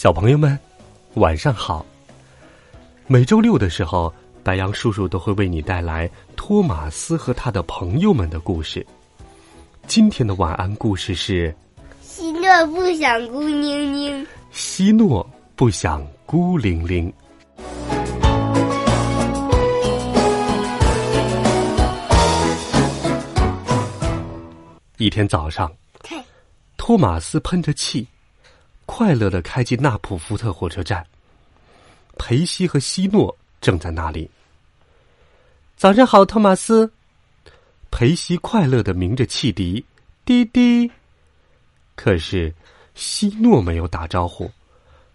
小朋友们，晚上好。每周六的时候，白羊叔叔都会为你带来托马斯和他的朋友们的故事。今天的晚安故事是：希诺不想孤零零。希诺不想孤零零。一天早上，托马斯喷着气。快乐的开进纳普福特火车站。裴西和希诺正在那里。早上好，托马斯。裴西快乐的鸣着汽笛，滴滴。可是希诺没有打招呼，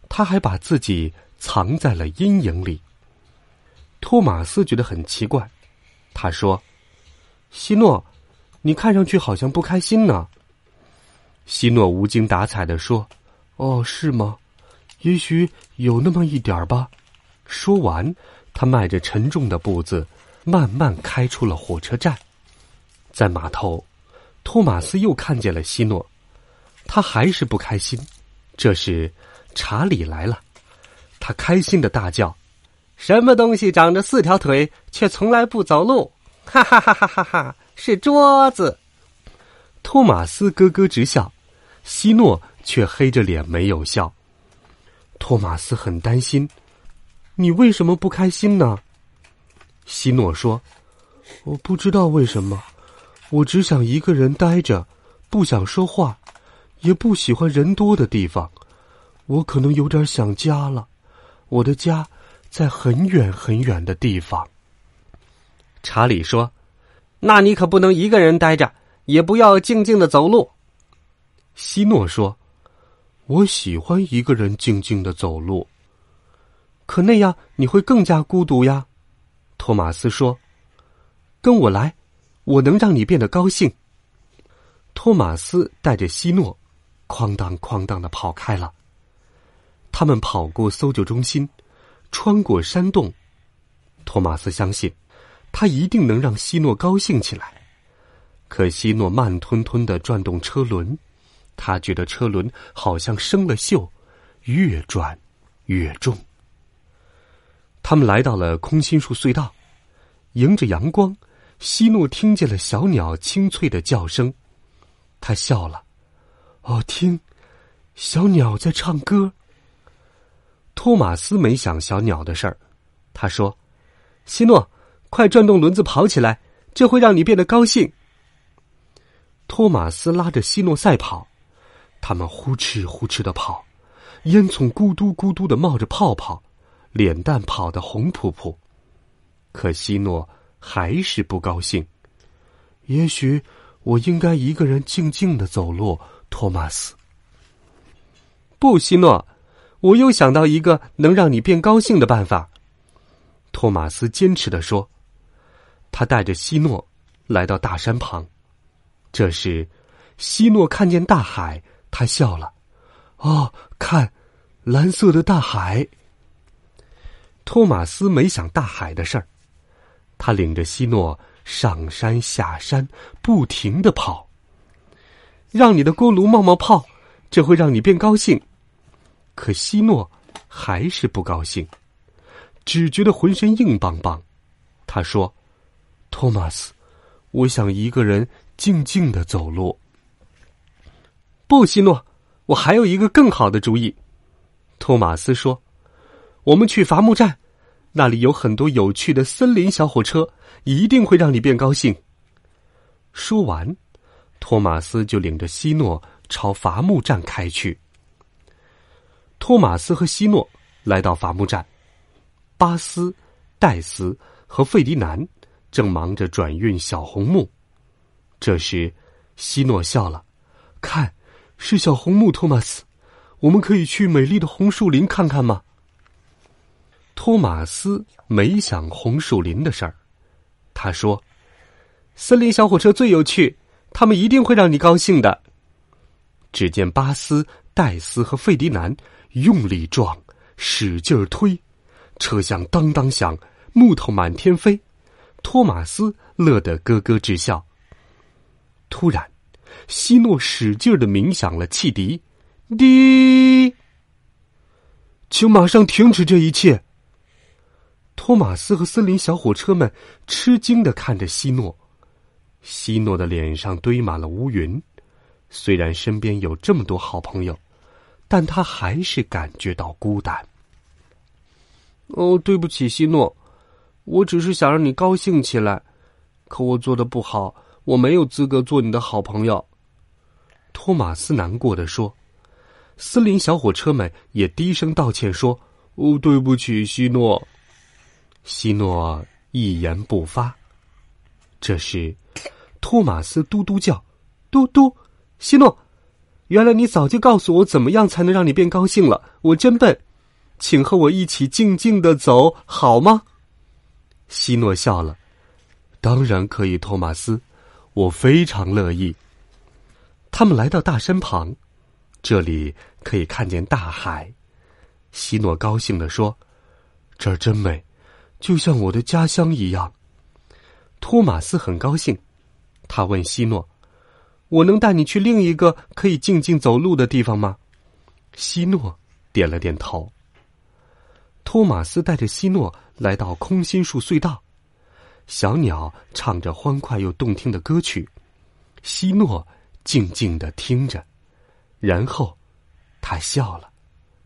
他还把自己藏在了阴影里。托马斯觉得很奇怪，他说：“希诺，你看上去好像不开心呢。”希诺无精打采的说。哦，是吗？也许有那么一点儿吧。说完，他迈着沉重的步子，慢慢开出了火车站。在码头，托马斯又看见了希诺，他还是不开心。这时，查理来了，他开心的大叫：“什么东西长着四条腿却从来不走路？哈哈哈哈哈哈！是桌子。”托马斯咯咯直笑，希诺。却黑着脸没有笑。托马斯很担心，你为什么不开心呢？希诺说：“我不知道为什么，我只想一个人待着，不想说话，也不喜欢人多的地方。我可能有点想家了，我的家在很远很远的地方。”查理说：“那你可不能一个人待着，也不要静静的走路。”希诺说。我喜欢一个人静静的走路，可那样你会更加孤独呀。托马斯说：“跟我来，我能让你变得高兴。”托马斯带着希诺，哐当哐当的跑开了。他们跑过搜救中心，穿过山洞。托马斯相信，他一定能让希诺高兴起来。可希诺慢吞吞的转动车轮。他觉得车轮好像生了锈，越转越重。他们来到了空心树隧道，迎着阳光，希诺听见了小鸟清脆的叫声。他笑了：“哦，听，小鸟在唱歌。”托马斯没想小鸟的事儿，他说：“希诺，快转动轮子跑起来，这会让你变得高兴。”托马斯拉着希诺赛跑。他们呼哧呼哧的跑，烟囱咕嘟咕嘟的冒着泡泡，脸蛋跑得红扑扑。可希诺还是不高兴。也许我应该一个人静静的走路，托马斯。不，希诺，我又想到一个能让你变高兴的办法。托马斯坚持的说。他带着希诺来到大山旁。这时，希诺看见大海。他笑了，哦，看，蓝色的大海。托马斯没想大海的事儿，他领着希诺上山下山，不停的跑。让你的锅炉冒冒泡，这会让你变高兴。可希诺还是不高兴，只觉得浑身硬邦邦。他说：“托马斯，我想一个人静静的走路。”不，希诺，我还有一个更好的主意。托马斯说：“我们去伐木站，那里有很多有趣的森林小火车，一定会让你变高兴。”说完，托马斯就领着希诺朝伐木站开去。托马斯和希诺来到伐木站，巴斯、戴斯和费迪南正忙着转运小红木。这时，希诺笑了，看。是小红木，托马斯，我们可以去美丽的红树林看看吗？托马斯没想红树林的事儿，他说：“森林小火车最有趣，他们一定会让你高兴的。”只见巴斯、戴斯和费迪南用力撞，使劲推，车厢当当响，木头满天飞。托马斯乐得咯咯直笑。突然，希诺使劲的鸣响了汽笛，滴！请马上停止这一切。托马斯和森林小火车们吃惊的看着希诺，希诺的脸上堆满了乌云。虽然身边有这么多好朋友，但他还是感觉到孤单。哦，对不起，希诺，我只是想让你高兴起来，可我做的不好，我没有资格做你的好朋友。托马斯难过的说。森林小火车们也低声道歉说：“哦，对不起，希诺。”希诺一言不发。这时，托马斯嘟嘟叫：“嘟嘟，希诺，原来你早就告诉我怎么样才能让你变高兴了。我真笨，请和我一起静静的走好吗？”希诺笑了：“当然可以，托马斯，我非常乐意。”他们来到大山旁，这里可以看见大海。希诺高兴的说：“这儿真美。”就像我的家乡一样，托马斯很高兴。他问希诺：“我能带你去另一个可以静静走路的地方吗？”希诺点了点头。托马斯带着希诺来到空心树隧道，小鸟唱着欢快又动听的歌曲，希诺静静的听着，然后他笑了：“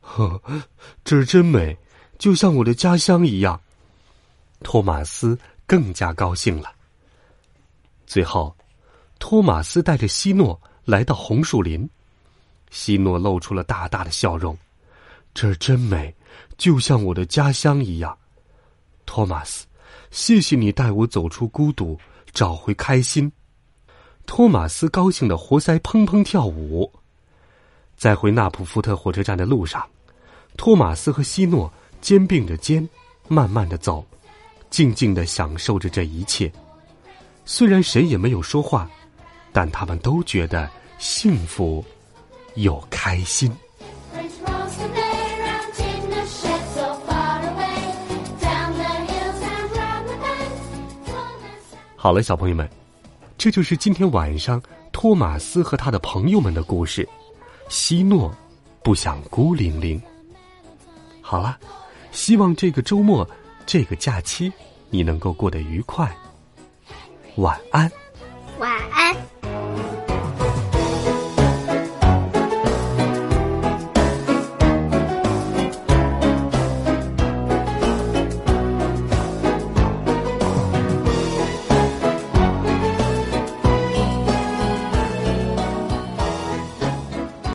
呵，这真美，就像我的家乡一样。”托马斯更加高兴了。最后，托马斯带着希诺来到红树林，希诺露出了大大的笑容。这真美，就像我的家乡一样。托马斯，谢谢你带我走出孤独，找回开心。托马斯高兴的活塞砰砰跳舞。在回纳普福特火车站的路上，托马斯和希诺肩并着肩，慢慢的走。静静的享受着这一切，虽然谁也没有说话，但他们都觉得幸福又开心。好了，小朋友们，这就是今天晚上托马斯和他的朋友们的故事。希诺不想孤零零。好了，希望这个周末。这个假期，你能够过得愉快。晚安。晚安